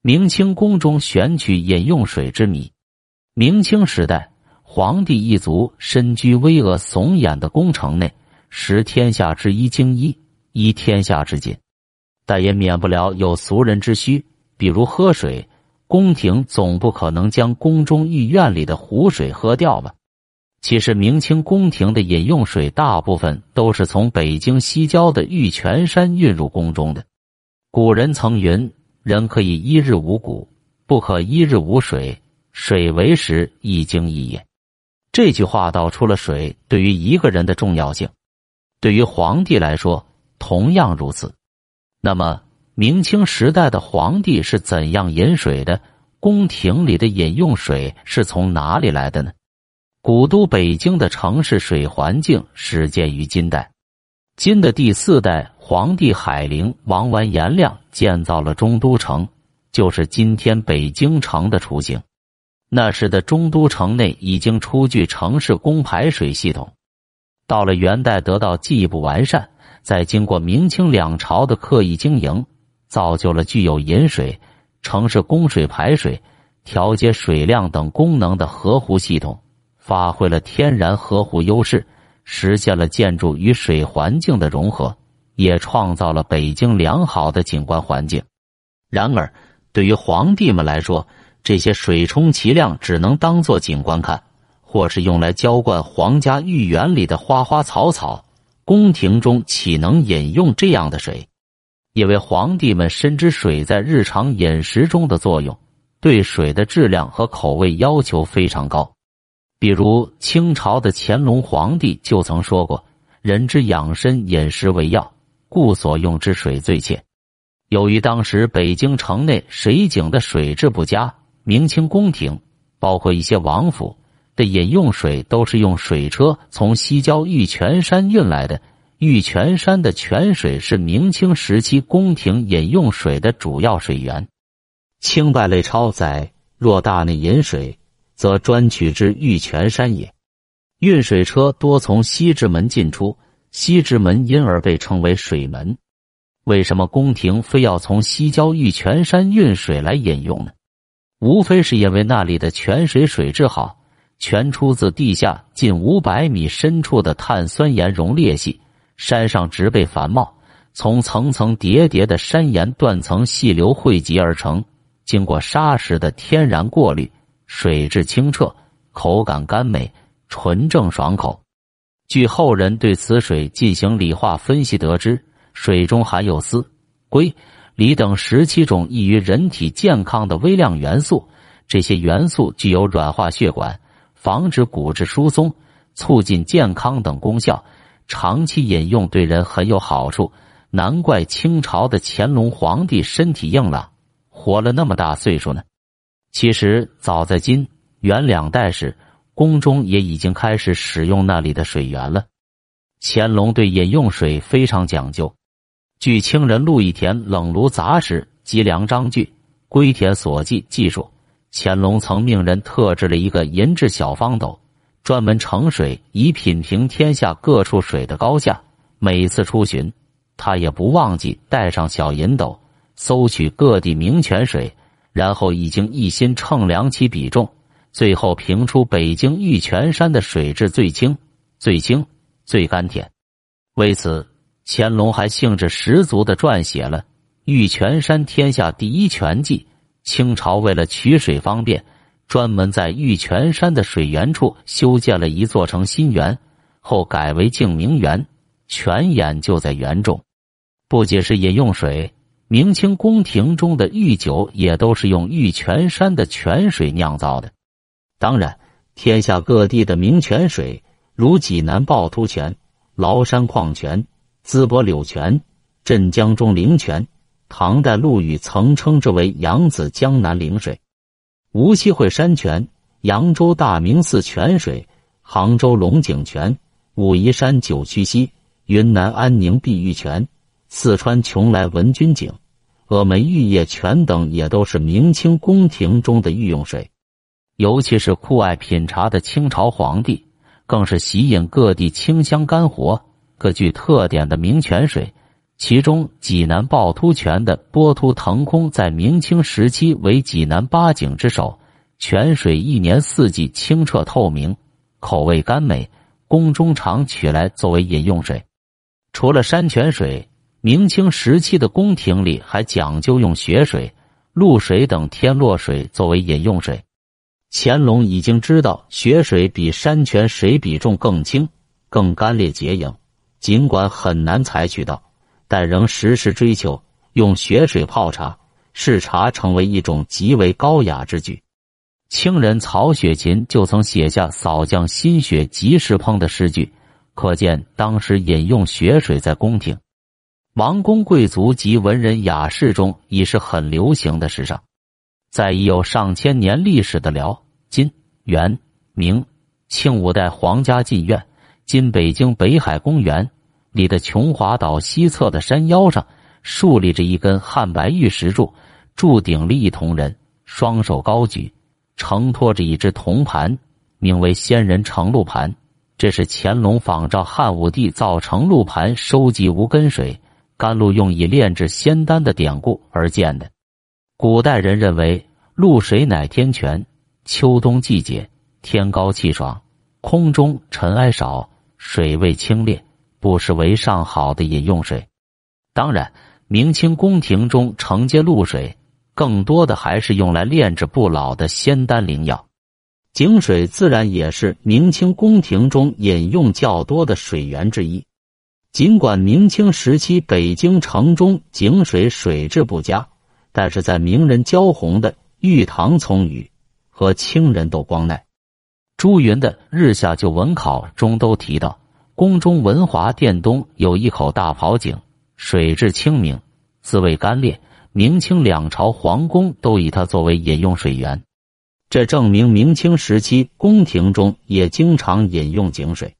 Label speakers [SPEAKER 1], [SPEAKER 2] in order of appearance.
[SPEAKER 1] 明清宫中选取饮用水之谜。明清时代，皇帝一族身居巍峨耸眼的宫城内，食天下之一精衣，依天下之禁，但也免不了有俗人之需，比如喝水。宫廷总不可能将宫中御院里的湖水喝掉吧？其实，明清宫廷的饮用水大部分都是从北京西郊的玉泉山运入宫中的。古人曾云：“人可以一日无谷，不可一日无水。水为食，一精一也。”这句话道出了水对于一个人的重要性，对于皇帝来说同样如此。那么，明清时代的皇帝是怎样饮水的？宫廷里的饮用水是从哪里来的呢？古都北京的城市水环境始建于金代，金的第四代皇帝海陵王完颜亮建造了中都城，就是今天北京城的雏形。那时的中都城内已经初具城市供排水系统，到了元代得到进一步完善，再经过明清两朝的刻意经营，造就了具有饮水、城市供水排水、调节水量等功能的河湖系统。发挥了天然河湖优势，实现了建筑与水环境的融合，也创造了北京良好的景观环境。然而，对于皇帝们来说，这些水充其量只能当做景观看，或是用来浇灌皇家御园里的花花草草。宫廷中岂能饮用这样的水？因为皇帝们深知水在日常饮食中的作用，对水的质量和口味要求非常高。比如清朝的乾隆皇帝就曾说过：“人之养身饮食为要，故所用之水最切。”由于当时北京城内水井的水质不佳，明清宫廷包括一些王府的饮用水都是用水车从西郊玉泉山运来的。玉泉山的泉水是明清时期宫廷饮用水的主要水源。清代类钞载：“若大内饮水。”则专取之玉泉山也。运水车多从西直门进出，西直门因而被称为水门。为什么宫廷非要从西郊玉泉山运水来饮用呢？无非是因为那里的泉水水质好，泉出自地下近五百米深处的碳酸盐溶裂隙，山上植被繁茂，从层层叠叠的山岩断层细流汇集而成，经过砂石的天然过滤。水质清澈，口感甘美，纯正爽口。据后人对此水进行理化分析，得知水中含有丝、硅、锂等十七种易于人体健康的微量元素。这些元素具有软化血管、防止骨质疏松、促进健康等功效，长期饮用对人很有好处。难怪清朝的乾隆皇帝身体硬朗，活了那么大岁数呢。其实，早在金元两代时，宫中也已经开始使用那里的水源了。乾隆对饮用水非常讲究。据清人陆亦田《冷炉杂史》及粮章句归田所记记述，乾隆曾命人特制了一个银质小方斗，专门盛水，以品评天下各处水的高下。每次出巡，他也不忘记带上小银斗，搜取各地名泉水。然后已经一心称量其比重，最后评出北京玉泉山的水质最清、最清、最甘甜。为此，乾隆还兴致十足的撰写了《玉泉山天下第一泉记》。清朝为了取水方便，专门在玉泉山的水源处修建了一座城新园，后改为静明园，泉眼就在园中。不仅是饮用水。明清宫廷中的御酒也都是用玉泉山的泉水酿造的。当然，天下各地的名泉水，如济南趵突泉、崂山矿泉、淄博柳泉、镇江中灵泉，唐代陆羽曾称之为扬子江南陵水；无锡会山泉、扬州大明寺泉水、杭州龙井泉、武夷山九曲溪、云南安宁碧玉泉。四川邛崃文君井、峨眉玉液泉等也都是明清宫廷中的御用水，尤其是酷爱品茶的清朝皇帝，更是吸引各地清香干活、各具特点的名泉水。其中济南趵突泉的波突腾空，在明清时期为济南八景之首。泉水一年四季清澈透明，口味甘美，宫中常取来作为饮用水。除了山泉水，明清时期的宫廷里还讲究用雪水、露水等天落水作为饮用水。乾隆已经知道雪水比山泉水比重更轻、更干裂洁净，尽管很难采取到。但仍时时追求用雪水泡茶，视茶成为一种极为高雅之举。清人曹雪芹就曾写下“扫将新雪及时烹”的诗句，可见当时饮用雪水在宫廷、王公贵族及文人雅士中已是很流行的时尚。在已有上千年历史的辽、金、元、明、清五代皇家禁苑（今北京北海公园）。里的琼华岛西侧的山腰上，竖立着一根汉白玉石柱，柱顶立一铜人，双手高举，承托着一只铜盘，名为“仙人盛露盘”。这是乾隆仿照汉武帝造成露盘，收集无根水、甘露用以炼制仙丹的典故而建的。古代人认为，露水乃天泉，秋冬季节天高气爽，空中尘埃少，水味清冽。不失为上好的饮用水。当然，明清宫廷中承接露水，更多的还是用来炼制不老的仙丹灵药。井水自然也是明清宫廷中饮用较多的水源之一。尽管明清时期北京城中井水水质不佳，但是在名人焦红的《玉堂葱语》和清人窦光鼐、朱云的《日下旧文考》中都提到。宫中文华殿东有一口大庖井，水质清明，滋味甘冽。明清两朝皇宫都以它作为饮用水源，这证明明清时期宫廷中也经常饮用井水。